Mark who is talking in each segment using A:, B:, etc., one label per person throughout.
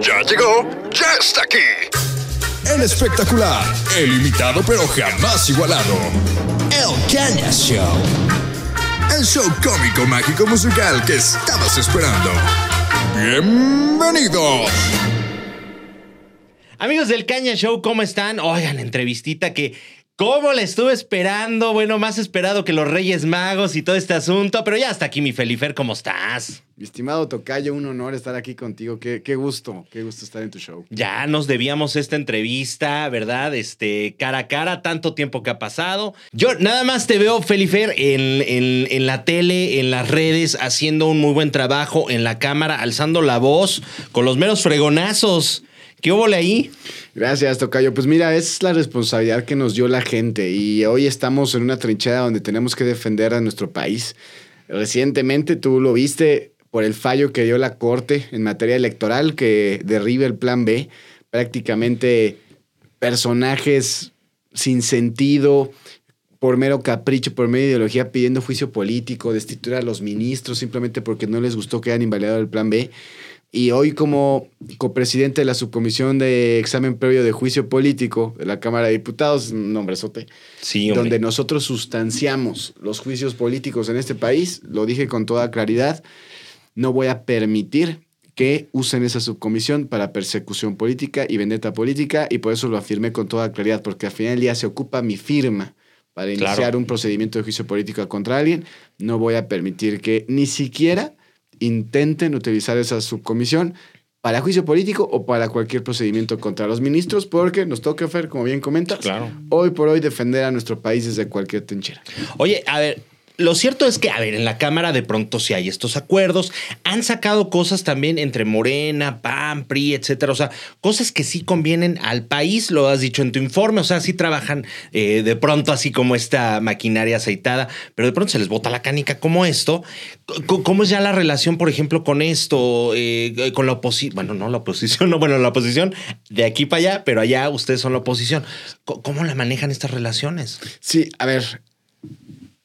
A: Ya llegó, ya está aquí.
B: El espectacular, el imitado pero jamás igualado. El Caña Show. El show cómico, mágico, musical que estabas esperando. Bienvenidos.
C: Amigos del Caña Show, ¿cómo están? Oigan, entrevistita que ¿Cómo la estuve esperando? Bueno, más esperado que los Reyes Magos y todo este asunto, pero ya está aquí mi Felifer, ¿cómo estás?
D: Mi estimado Tocayo, un honor estar aquí contigo. Qué, qué, gusto, qué gusto estar en tu show.
C: Ya nos debíamos esta entrevista, ¿verdad? Este, cara a cara, tanto tiempo que ha pasado. Yo nada más te veo, Felifer, en, en, en la tele, en las redes, haciendo un muy buen trabajo, en la cámara, alzando la voz, con los meros fregonazos. ¿Qué hubo ahí?
D: Gracias, Tocayo. Pues mira, es la responsabilidad que nos dio la gente y hoy estamos en una trinchera donde tenemos que defender a nuestro país. Recientemente tú lo viste por el fallo que dio la Corte en materia electoral que derriba el Plan B. Prácticamente personajes sin sentido, por mero capricho, por mera ideología, pidiendo juicio político, destituir a los ministros simplemente porque no les gustó que hayan invalidado el Plan B. Y hoy como copresidente de la subcomisión de examen previo de juicio político de la Cámara de Diputados, un nombrezote,
C: sí,
D: donde nosotros sustanciamos los juicios políticos en este país, lo dije con toda claridad, no voy a permitir que usen esa subcomisión para persecución política y vendetta política y por eso lo afirmé con toda claridad, porque al final del día se ocupa mi firma para iniciar un procedimiento de juicio político contra alguien, no voy a permitir que ni siquiera intenten utilizar esa subcomisión para juicio político o para cualquier procedimiento contra los ministros, porque nos toca, hacer, como bien comentas, hoy por hoy defender a nuestro país desde cualquier trinchera.
C: Oye, a ver, lo cierto es que, a ver, en la Cámara de pronto si hay estos acuerdos. Han sacado cosas también entre Morena, PAN, PRI, etcétera. O sea, cosas que sí convienen al país, lo has dicho en tu informe. O sea, sí trabajan eh, de pronto así como esta maquinaria aceitada, pero de pronto se les bota la canica como esto. ¿Cómo es ya la relación, por ejemplo, con esto, eh, con la oposición? Bueno, no la oposición, no, bueno, la oposición de aquí para allá, pero allá ustedes son la oposición. ¿Cómo la manejan estas relaciones?
D: Sí, a ver,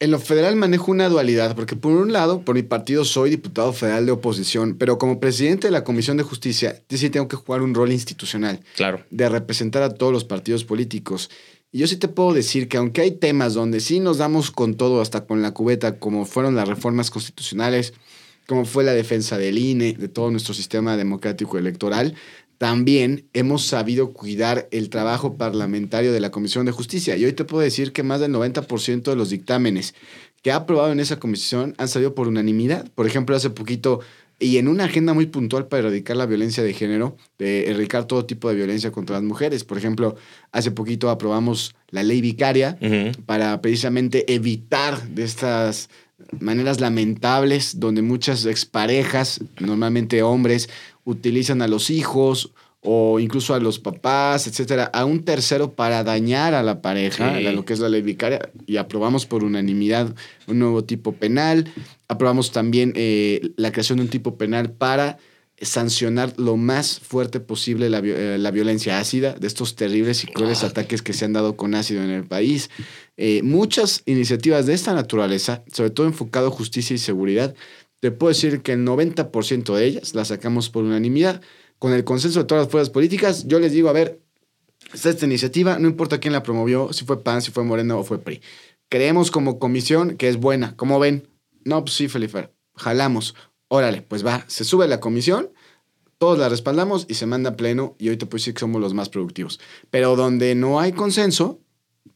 D: en lo federal manejo una dualidad, porque por un lado, por mi partido soy diputado federal de oposición, pero como presidente de la Comisión de Justicia, sí tengo que jugar un rol institucional.
C: Claro.
D: De representar a todos los partidos políticos. Y yo sí te puedo decir que aunque hay temas donde sí nos damos con todo, hasta con la cubeta, como fueron las reformas constitucionales, como fue la defensa del INE, de todo nuestro sistema democrático electoral, también hemos sabido cuidar el trabajo parlamentario de la Comisión de Justicia. Y hoy te puedo decir que más del 90% de los dictámenes que ha aprobado en esa comisión han salido por unanimidad. Por ejemplo, hace poquito, y en una agenda muy puntual para erradicar la violencia de género, de erradicar todo tipo de violencia contra las mujeres. Por ejemplo, hace poquito aprobamos la ley vicaria para precisamente evitar de estas maneras lamentables donde muchas exparejas, normalmente hombres, utilizan a los hijos o incluso a los papás, etcétera, a un tercero para dañar a la pareja, lo que es la ley vicaria, y aprobamos por unanimidad un nuevo tipo penal. Aprobamos también eh, la creación de un tipo penal para sancionar lo más fuerte posible la, eh, violencia ácida, de estos terribles y crueles ataques que se han dado con ácido en el país. Eh, muchas iniciativas de esta naturaleza, sobre todo enfocado a justicia y seguridad, te puedo decir que el 90% de ellas las sacamos por unanimidad. Con el consenso de todas las fuerzas políticas, yo les digo, a ver, está esta iniciativa, no importa quién la promovió, si fue PAN, si fue Moreno o fue PRI. Creemos como comisión que es buena. ¿Cómo ven? No, pues sí, Felipe, jalamos. Órale, pues va, se sube la comisión, todos la respaldamos y se manda a pleno y hoy te puedo decir que somos los más productivos. Pero donde no hay consenso,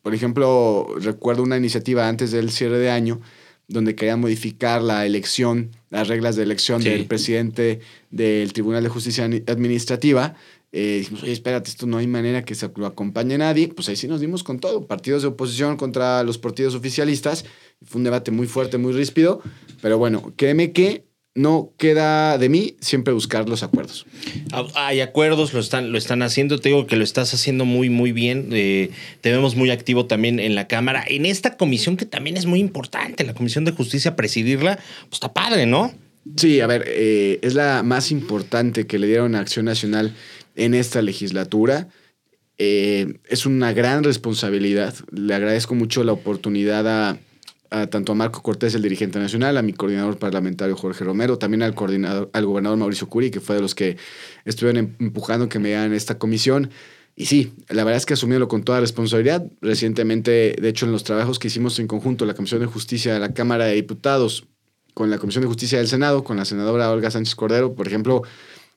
D: por ejemplo, recuerdo una iniciativa antes del cierre de año donde quería modificar la elección, las reglas de elección del presidente del Tribunal de Justicia Administrativa. Eh, dijimos, oye, espérate, esto no hay manera que se lo acompañe nadie. Pues ahí sí nos dimos con todo. Partidos de oposición contra los partidos oficialistas. Fue un debate muy fuerte, muy ríspido. Pero bueno, créeme que no queda de mí siempre buscar los acuerdos.
C: Ah, hay acuerdos, lo están, lo están haciendo. Te digo que lo estás haciendo muy, muy bien. Eh, te vemos muy activo también en la Cámara. En esta comisión que también es muy importante, la Comisión de Justicia, presidirla, pues está padre, ¿no?
D: Sí, a ver, eh, es la más importante que le dieron a Acción Nacional en esta legislatura. Eh, es una gran responsabilidad. Le agradezco mucho la oportunidad a tanto a Marco Cortés, el dirigente nacional, a mi coordinador parlamentario Jorge Romero, también al coordinador, al gobernador Mauricio Curi, que fue de los que estuvieron em, empujando que me dieran esta comisión. Y sí, la verdad es que asumiéndolo con toda responsabilidad. Recientemente, de hecho, en los trabajos que hicimos en conjunto, la Comisión de Justicia de la Cámara de Diputados, con la Comisión de Justicia del Senado, con la senadora Olga Sánchez Cordero, por ejemplo,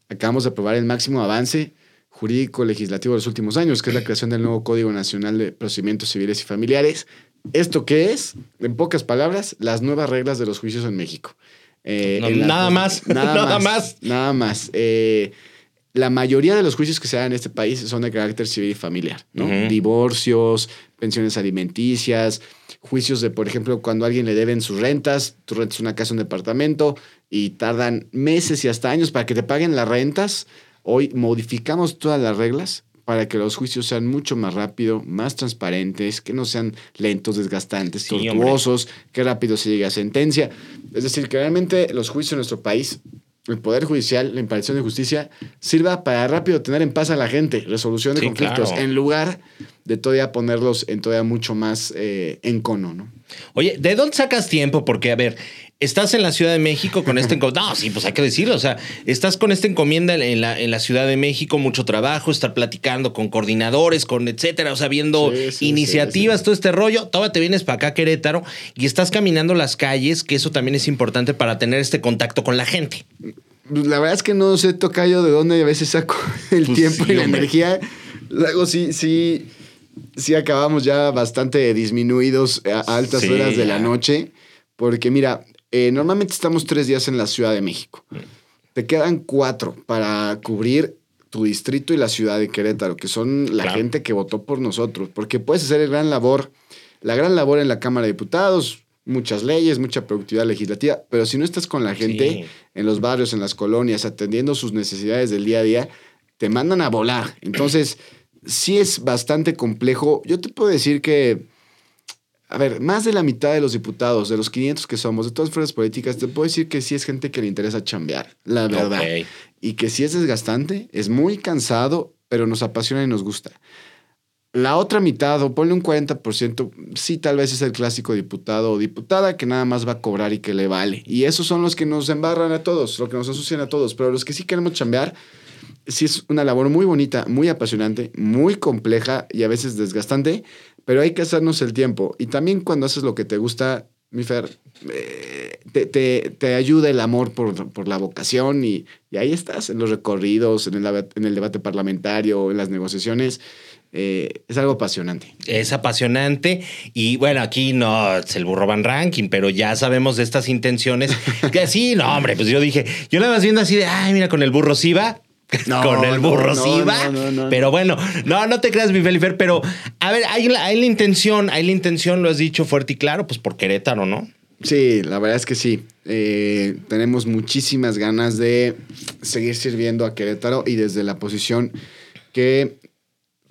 D: acabamos de aprobar el máximo avance jurídico legislativo de los últimos años, que es la creación del nuevo Código Nacional de Procedimientos Civiles y Familiares. ¿Esto qué es? En pocas palabras, las nuevas reglas de los juicios en México.
C: Eh, no, en la, nada más. Nada, nada más, más.
D: Nada más. Eh, la mayoría de los juicios que se dan en este país son de carácter civil y familiar, ¿no? Divorcios, pensiones alimenticias, juicios de, por ejemplo, cuando a alguien le deben sus rentas, tú rentas una casa, un departamento y tardan meses y hasta años para que te paguen las rentas. Hoy modificamos todas las reglas para que los juicios sean mucho más rápido, más transparentes, que no sean lentos, desgastantes, tortuosos, que rápido se llegue a sentencia. Es decir, que realmente los juicios en nuestro país el Poder Judicial, la impartición de justicia, sirva para rápido tener en paz a la gente, resolución de conflictos, en lugar de todavía ponerlos en todavía mucho más eh, en cono, ¿no?
C: Oye, ¿de dónde sacas tiempo? Porque, a ver, estás en la Ciudad de México con este encomienda. No, sí, pues hay que decirlo. O sea, estás con esta encomienda en la, en la Ciudad de México, mucho trabajo, estar platicando con coordinadores, con etcétera, o sea, viendo iniciativas, todo este rollo. Todavía te vienes para acá, Querétaro, y estás caminando las calles, que eso también es importante para tener este contacto con la gente.
D: La verdad es que no sé, yo de dónde a veces saco el pues tiempo y la energía. Luego sí, sí, sí acabamos ya bastante disminuidos a altas horas de la noche. Porque mira, eh, normalmente estamos tres días en la Ciudad de México. Te quedan cuatro para cubrir tu distrito y la ciudad de Querétaro, que son la gente que votó por nosotros, porque puedes hacer el gran labor, la gran labor en la Cámara de Diputados, muchas leyes, mucha productividad legislativa, pero si no estás con la gente en los barrios, en las colonias, atendiendo sus necesidades del día a día, te mandan a volar. Entonces, sí es bastante complejo. Yo te puedo decir que a ver, más de la mitad de los diputados, de los 500 que somos, de todas las fuerzas políticas, te puedo decir que sí es gente que le interesa chambear, la verdad. Y que sí es desgastante, es muy cansado, pero nos apasiona y nos gusta. La otra mitad, o ponle un 40%, sí tal vez es el clásico diputado o diputada que nada más va a cobrar y que le vale. Y esos son los que nos embarran a todos, los que nos asocian a todos. Pero los que sí queremos chambear, sí es una labor muy bonita, muy apasionante, muy compleja y a veces desgastante, pero hay que hacernos el tiempo. Y también cuando haces lo que te gusta, mi Fer, eh, te, ayuda el amor por, la vocación y, ahí estás, en los recorridos, en el, en el debate parlamentario, en las negociaciones. Eh, es algo apasionante.
C: Es apasionante y bueno, aquí no es el burro van ranking, pero ya sabemos de estas intenciones. que sí, no, hombre, pues yo dije, yo la vas viendo así de, ay, mira, con el burro sí va, con el burro sí va. pero bueno, no, no te creas, mi Felifer, pero a ver, hay la, hay la intención, hay la intención, lo has dicho fuerte y claro, pues por Querétaro, ¿no?
D: Sí, la verdad es que sí. Eh, tenemos muchísimas ganas de seguir sirviendo a Querétaro y desde la posición que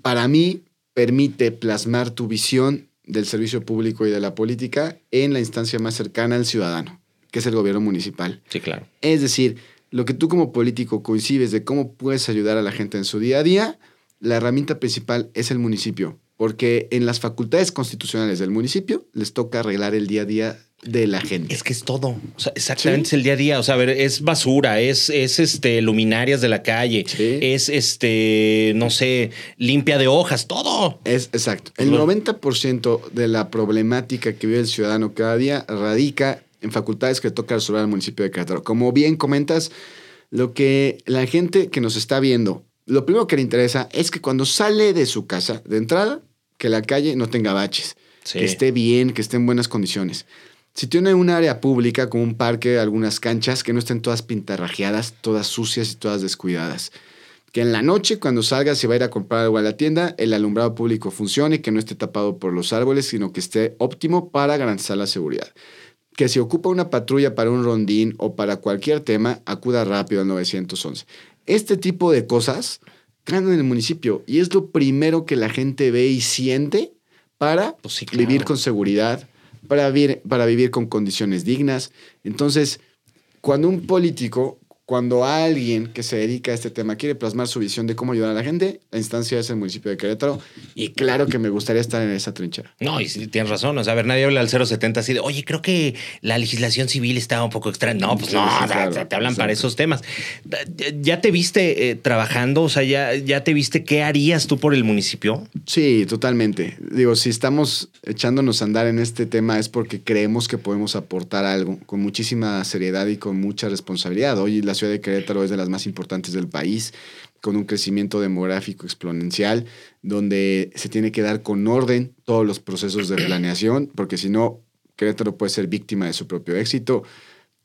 D: para mí permite plasmar tu visión del servicio público y de la política en la instancia más cercana al ciudadano, que es el gobierno municipal.
C: Sí, claro.
D: Es decir, lo que tú como político coincides de cómo puedes ayudar a la gente en su día a día, la herramienta principal es el municipio, porque en las facultades constitucionales del municipio les toca arreglar el día a día de la gente.
C: Es que es todo. O sea, exactamente es el día a día. O sea, a ver, es basura, es, es este, luminarias de la calle, es este, no sé, limpia de hojas, todo.
D: Es exacto. El 90% de la problemática que vive el ciudadano cada día radica en facultades que toca resolver al municipio de Querétaro. Como bien comentas, lo que la gente que nos está viendo, lo primero que le interesa es que cuando sale de su casa, de entrada, que la calle no tenga baches, que esté bien, que esté en buenas condiciones. Si tiene un área pública como un parque, algunas canchas, que no estén todas pintarrajeadas, todas sucias y todas descuidadas. Que en la noche, cuando salga, se va a ir a comprar algo a la tienda, el alumbrado público funcione, que no esté tapado por los árboles, sino que esté óptimo para garantizar la seguridad que si ocupa una patrulla para un rondín o para cualquier tema, acuda rápido al 911. Este tipo de cosas caen en el municipio y es lo primero que la gente ve y siente para pues vivir con seguridad, para vivir, para vivir con condiciones dignas. Entonces, cuando un político cuando alguien que se dedica a este tema quiere plasmar su visión de cómo ayudar a la gente, la instancia es el municipio de Querétaro y claro que me gustaría estar en esa trinchera.
C: No, y sí, tienes razón. O sea, a ver, nadie habla al 070 así de, oye, creo que la legislación civil está un poco extraña. No, pues
D: Sí,
C: no,
D: sí, claro,
C: te hablan para esos temas. ¿Ya te viste eh, trabajando? O sea, ¿ya, ¿ya te viste qué harías tú por el municipio?
D: Sí, totalmente. Digo, si estamos echándonos a andar en este tema es porque creemos que podemos aportar algo con muchísima seriedad y con mucha responsabilidad. Hoy la ciudad de Querétaro es de las más importantes del país, con un crecimiento demográfico exponencial, donde se tiene que dar con orden todos los procesos de planeación, porque si no, Querétaro puede ser víctima de su propio éxito.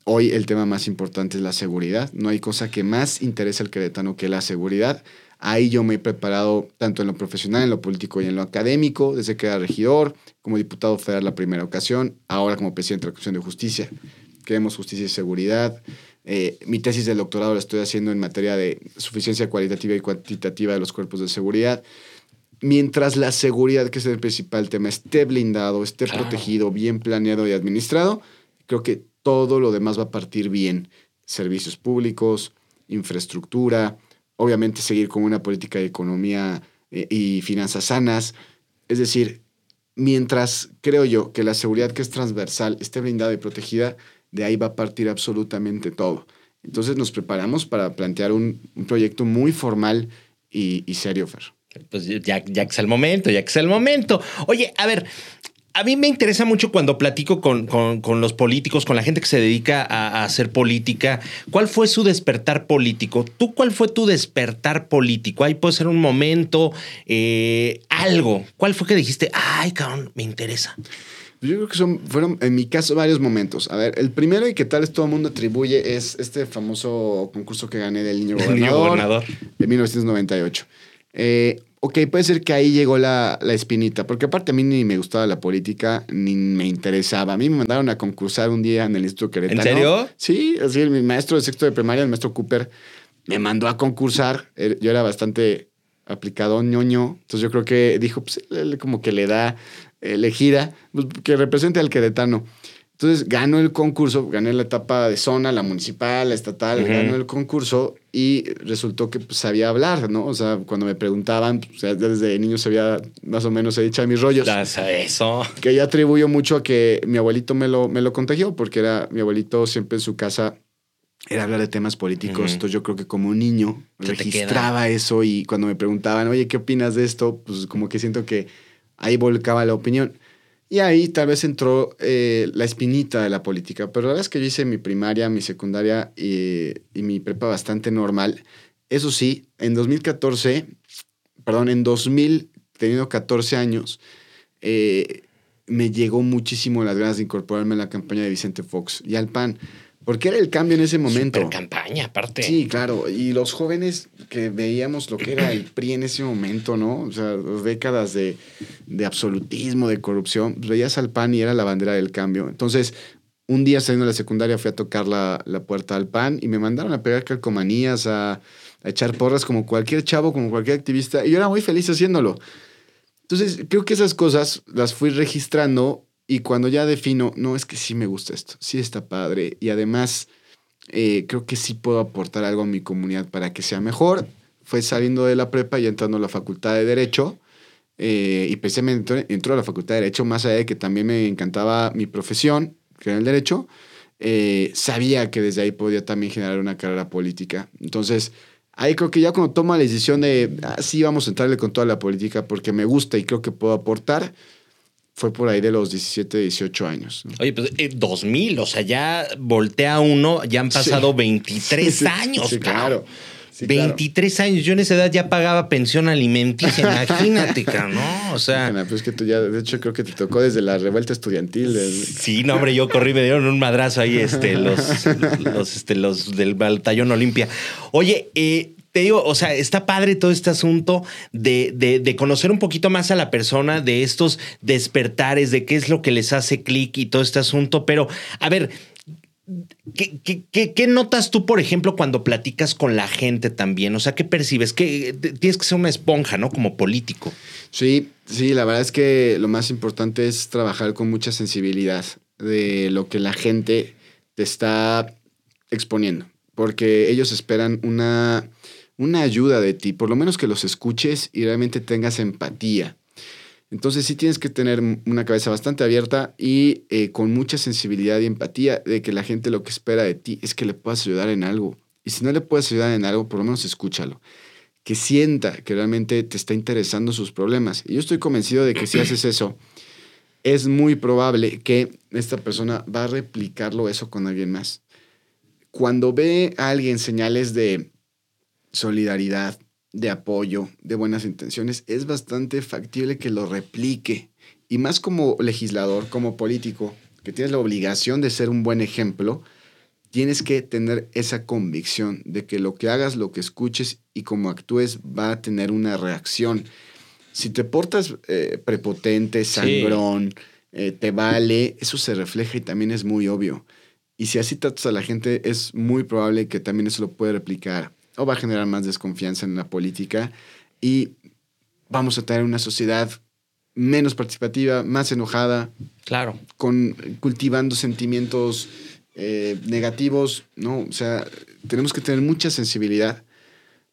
D: Hoy el tema más importante es la seguridad. No hay cosa que más interese al queretano que la seguridad. Ahí yo me he preparado tanto en lo profesional, en lo político y en lo académico, desde que era regidor, como diputado federal la primera ocasión, ahora como presidente de la Comisión de Justicia. Queremos justicia y seguridad. Eh, mi tesis de doctorado la estoy haciendo en materia de suficiencia cualitativa y cuantitativa de los cuerpos de seguridad. Mientras la seguridad, que es el principal tema, esté blindado, esté
C: Claro.
D: protegido, bien planeado y administrado, creo que todo lo demás va a partir bien. Servicios públicos, infraestructura, obviamente seguir con una política de economía eh, y finanzas sanas. Es decir, mientras creo yo que la seguridad que es transversal esté blindada y protegida, de ahí va a partir absolutamente todo. Entonces nos preparamos para plantear un, un proyecto muy formal y, y serio, Fer.
C: Pues ya, ya que es el momento, ya que es el momento. Oye, a ver, a mí me interesa mucho cuando platico con, con- con los políticos, con la gente que se dedica a, hacer política. ¿Cuál fue su despertar político? ¿Tú cuál fue tu despertar político? Ahí puede ser un momento, eh, algo. ¿Cuál fue que dijiste, ay, cabrón, me interesa?
D: Yo creo que son, fueron, en mi caso, varios momentos. A ver, el primero y que tal vez todo el mundo atribuye es este famoso concurso que gané del niño
C: El
D: gobernador,
C: niño gobernador.
D: de 1998. Eh, ok, puede ser que ahí llegó la, la espinita, porque aparte a mí ni me gustaba la política, ni me interesaba. A mí me mandaron a concursar un día en el Instituto Querétaro.
C: serio?
D: Sí, así mi maestro de sexto de primaria, el maestro Cooper, me mandó a concursar. Eh, Yo era bastante aplicado, ñoño. Entonces yo creo que dijo, pues él como que le da elegida, pues, que represente al queretano. Entonces ganó el concurso, gané la etapa de zona, la municipal, la estatal,
C: Ujú.
D: ganó el concurso y resultó que pues, sabía hablar, ¿no? O sea, cuando me preguntaban, pues, desde niño sabía más o menos he dicho mis rollos
C: Eso.
D: que yo atribuyo mucho a que mi abuelito me lo, me lo contagió, porque era mi abuelito siempre en su casa era hablar de temas políticos.
C: Ujú.
D: Entonces yo creo que como un niño registraba eso y cuando me preguntaban, oye, ¿qué opinas de esto? Pues como que siento que ahí volcaba la opinión. Y ahí tal vez entró eh, la espinita de la política. Pero la verdad es que yo hice mi primaria, mi secundaria y, mi prepa bastante normal. Eso sí, en 2014, perdón, en 2000, teniendo 14 años, eh, me llegó muchísimo las ganas de incorporarme a la campaña de Vicente Fox y al PAN, porque era el cambio en ese momento.
C: Super campaña, aparte.
D: Sí, claro. Y los jóvenes que veíamos lo que era el PRI en ese momento, ¿no? O sea, décadas de, de absolutismo, de corrupción. pues veías al PAN y era la bandera del cambio. Entonces, un día saliendo de la secundaria fui a tocar la, la puerta al PAN y me mandaron a pegar calcomanías, a, a echar porras como cualquier chavo, como cualquier activista. Y yo era muy feliz haciéndolo. Entonces, creo que esas cosas las fui registrando y cuando ya defino, no, es que sí me gusta esto, sí está padre y además eh, creo que sí puedo aportar algo a mi comunidad para que sea mejor. Fue saliendo de la prepa y entrando a la facultad de Derecho eh, y precisamente entró, entró a la facultad de Derecho, más allá de que también me encantaba mi profesión, que era el Derecho, eh, sabía que desde ahí podía también generar una carrera política. Entonces, ahí creo que ya cuando toma la decisión de, ah, sí, vamos a entrarle con toda la política porque me gusta y creo que puedo aportar, fue por ahí de los 17, 18 años. ¿no?
C: Oye, pues eh, 2000, o sea, ya voltea uno, ya han pasado
D: Sí.
C: 23
D: Sí,
C: años.
D: sí, claro. Sí, claro.
C: 23 años. Yo en esa edad ya pagaba pensión alimenticia, imagínate, ¿no? O sea.
D: Pues que tú ya, de hecho, creo que te tocó desde la revuelta estudiantil. del-
C: Sí, no, hombre, yo corrí, me dieron un madrazo ahí, este, los, los, este, los del Batallón Olimpia. Oye, eh, te digo, o sea, está padre todo este asunto de, de, de conocer un poquito más a la persona, de estos despertares, de qué es lo que les hace clic y todo este asunto. Pero, a ver, ¿Qué, qué, qué- notas tú, por ejemplo, cuando platicas con la gente también? O sea, ¿qué percibes? Que tienes que ser una esponja, ¿no? Como político.
D: Sí, sí, la verdad es que lo más importante es trabajar con mucha sensibilidad de lo que la gente te está exponiendo. porque ellos esperan una, una ayuda de ti, por lo menos que los escuches y realmente tengas empatía. Entonces sí tienes que tener una cabeza bastante abierta y eh, con mucha sensibilidad y empatía de que la gente lo que espera de ti es que le puedas ayudar en algo. Y si no le puedes ayudar en algo, por lo menos escúchalo. Que sienta que realmente te está interesando sus problemas. Y yo estoy convencido de que si haces eso, es muy probable que esta persona va a replicarlo eso con alguien más. Cuando ve a alguien señales de solidaridad, de apoyo, de buenas intenciones, es bastante factible que lo replique. Y más como legislador, como político, que tienes la obligación de ser un buen ejemplo, tienes que tener esa convicción de que lo que hagas, lo que escuches y como actúes va a tener una reacción. Si te portas eh, prepotente, sangrón, eh, te vale, eso se refleja y también es muy obvio. Y si así tratas a la gente, es muy probable que también eso lo puede replicar o va a generar más desconfianza en la política y vamos a tener una sociedad menos participativa, más enojada.
C: Claro.
D: Con, cultivando sentimientos eh, negativos, ¿no? O sea, tenemos que tener mucha sensibilidad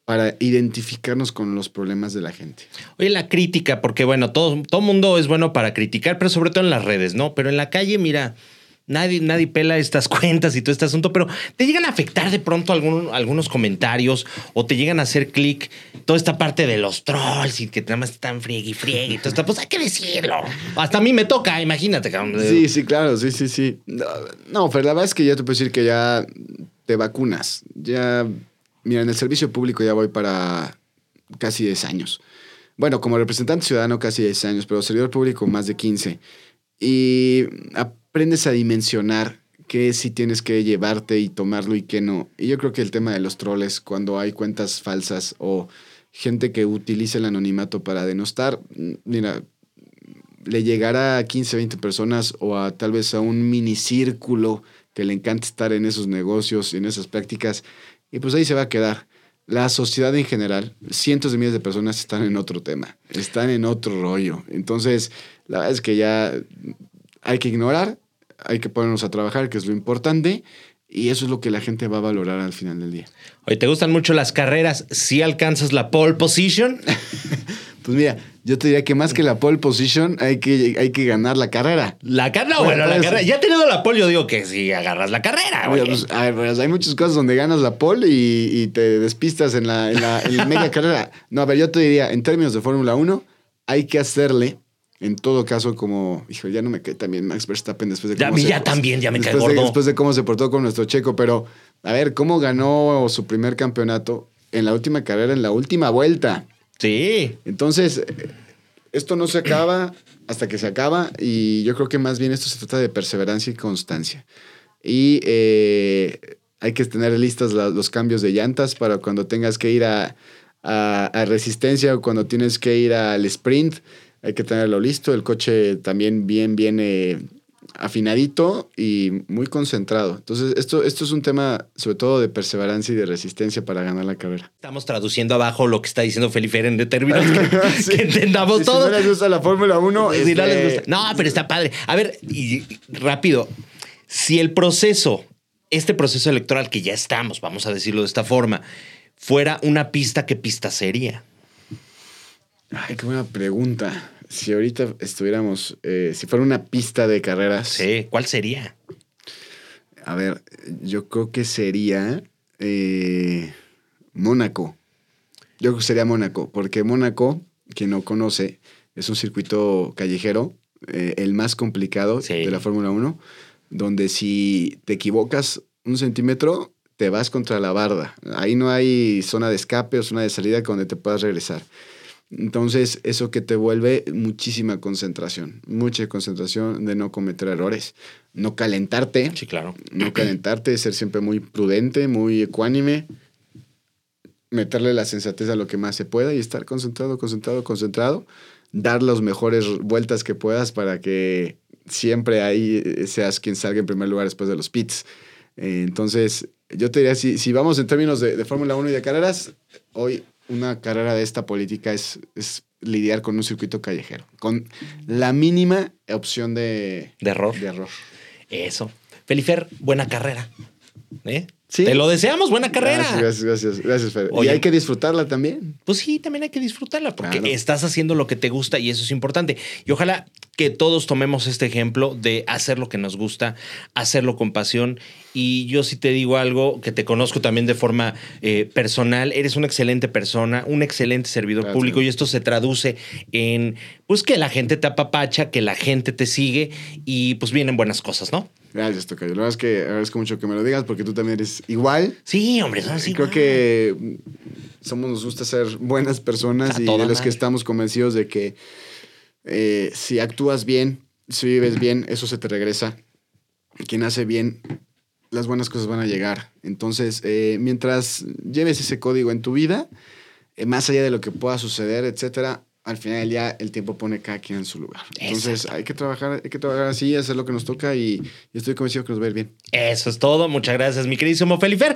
D: para identificarnos con los problemas de la gente.
C: Oye, la crítica, porque bueno, todo, todo mundo es bueno para criticar, pero sobre todo en las redes, ¿no? Pero en la calle, mira, Nadie, nadie pela estas cuentas y todo este asunto, pero te llegan a afectar de pronto algunos comentarios o te llegan a hacer clic toda esta parte de los trolls y que nada más están friegue y friegue y todo esto. Pues hay que decirlo. Hasta a mí me toca, imagínate.
D: Sí, sí, claro, sí, sí, sí. No, pero la verdad es que ya te puedo decir que ya te vacunas. Ya, mira, en el servicio público ya voy para casi 10 años. Bueno, como representante ciudadano casi 10 años, pero servidor público más de 15. Y aprendes a dimensionar qué sí tienes que llevarte y tomarlo y qué no. Y yo creo que el tema de los troles, cuando hay cuentas falsas o gente que utiliza el anonimato para denostar, mira, le llegará a 15, 20 personas o a tal vez a un minicírculo que le encanta estar en esos negocios, en esas prácticas, y pues ahí se va a quedar. La sociedad en general, cientos de miles de personas están en otro tema, están en otro rollo. Entonces, la verdad es que ya hay que ignorar, hay que ponernos a trabajar, que es lo importante. Y eso es lo que la gente va a valorar al final del día.
C: Oye, ¿te gustan mucho las carreras? ¿Si alcanzas la pole position?
D: pues mira, yo te diría que más que la pole position hay que, hay que ganar la carrera.
C: La carrera, bueno, la carrera. Ya tenido la pole, yo digo que sí agarras la carrera.
D: Pues, pues, hay muchas cosas donde ganas la pole y, te despistas en la, en la, en la media carrera. No, a ver, yo te diría, en términos de Fórmula 1, hay que hacerle en todo caso, como, hijo, ya no me cae también Max Verstappen después de
C: cómo. Ya, ya también, ya me cae
D: gordo. después de cómo se portó con nuestro checo, pero a ver, ¿cómo ganó su primer campeonato en la última carrera, en la última vuelta?
C: Sí.
D: Entonces, esto no se acaba hasta que se acaba y yo creo que más bien esto se trata de perseverancia y constancia. Y eh, hay que tener listas los cambios de llantas para cuando tengas que ir a, a resistencia o cuando tienes que ir al sprint hay que tenerlo listo. El coche también bien, bien eh, afinadito y muy concentrado. Entonces, esto, esto es un tema sobre todo de perseverancia y de resistencia para ganar la carrera.
C: Estamos traduciendo abajo lo que está diciendo Felipe en términos que, entendamos todo.
D: Si no les gusta la Fórmula 1,
C: este... no les gusta. No, pero está padre. A ver, y rápido, si el proceso, este proceso electoral que ya estamos, vamos a decirlo de esta forma, fuera una pista, ¿qué pista sería?
D: Ay, qué buena pregunta. Si ahorita estuviéramos, eh, si fuera una pista de carreras.
C: Sí, ¿cuál sería?
D: A ver, yo creo que sería eh, Mónaco. Yo creo que sería Mónaco, porque Mónaco, quien no conoce, es un circuito callejero, eh, el más complicado de la Fórmula 1, donde si te equivocas un centímetro, te vas contra la barda. Ahí no hay zona de escape o zona de salida donde te puedas regresar. Entonces, eso que te vuelve muchísima concentración, mucha concentración de no cometer errores, no calentarte.
C: Sí, claro.
D: No calentarte, ser siempre muy prudente, muy ecuánime, meterle la sensatez a lo que más se pueda y estar concentrado, concentrado, concentrado, dar las mejores vueltas que puedas para que siempre ahí seas quien salga en primer lugar después de los pits. Eh, entonces, yo te diría, si, si vamos en términos de, de Fórmula 1 y de carreras, hoy una carrera de esta política es, es lidiar con un circuito callejero, con la mínima opción de,
C: de error.
D: De error.
C: Eso. Felifer, buena carrera. ¿eh?
D: Sí.
C: Te lo deseamos, buena carrera.
D: Gracias, gracias, gracias, Fer.
C: Oye.
D: y hay que disfrutarla también.
C: Pues sí, también hay que disfrutarla porque
D: Claro.
C: estás haciendo lo que te gusta y eso es importante. Y ojalá que todos tomemos este ejemplo de hacer lo que nos gusta, hacerlo con pasión. Y yo sí te digo algo que te conozco también de forma eh, personal. Eres una excelente persona, un excelente servidor
D: Gracias.
C: público y esto se traduce en pues que la gente te apapacha, que la gente te sigue y pues vienen buenas cosas, ¿no?
D: Gracias, Tocayo. La verdad es que agradezco mucho que me lo digas porque tú también eres igual.
C: Sí, hombre, son así.
D: Creo que somos, nos gusta ser buenas personas
C: A
D: y de los
C: madre.
D: que estamos convencidos de que eh, si actúas bien, si vives bien, eso se te regresa. Quien hace bien, las buenas cosas van a llegar. Entonces, eh, mientras lleves ese código en tu vida, eh, más allá de lo que pueda suceder, etcétera, al final del día el tiempo pone cada quien en su lugar. Entonces,
C: Exacto.
D: hay que trabajar, hay que trabajar así, hacer lo que nos toca y, y estoy convencido que nos va a ir bien.
C: Eso es todo. Muchas gracias, mi queridísimo Felifer.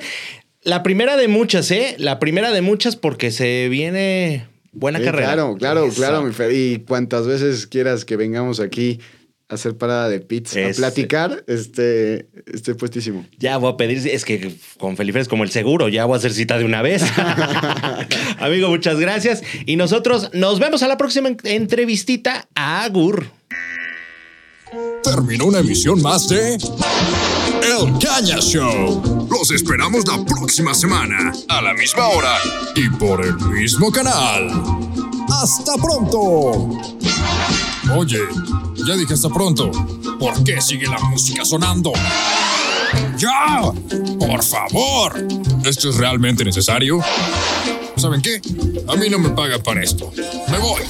C: La primera de muchas, ¿eh? La primera de muchas porque se viene buena
D: Sí,
C: carrera.
D: Claro, claro, claro, mi Fer. Y cuantas veces quieras que vengamos aquí hacer parada de pits,
C: Este.
D: a platicar, este, estoy puestísimo.
C: Ya voy a pedir, es que con Felifer es como el seguro, ya voy a hacer cita de una vez. Amigo, muchas gracias. Y nosotros nos vemos a la próxima en- entrevistita. Agur.
B: Terminó una emisión más de El Caña Show.
A: Los esperamos la próxima semana.
B: A la misma hora y por el mismo canal. ¡Hasta pronto! Oye, ya dije hasta pronto. ¿Por qué sigue la música sonando? ¡Ya! ¡Por favor! ¿Esto es realmente necesario? ¿Saben qué? A mí no me pagan para esto. Me voy.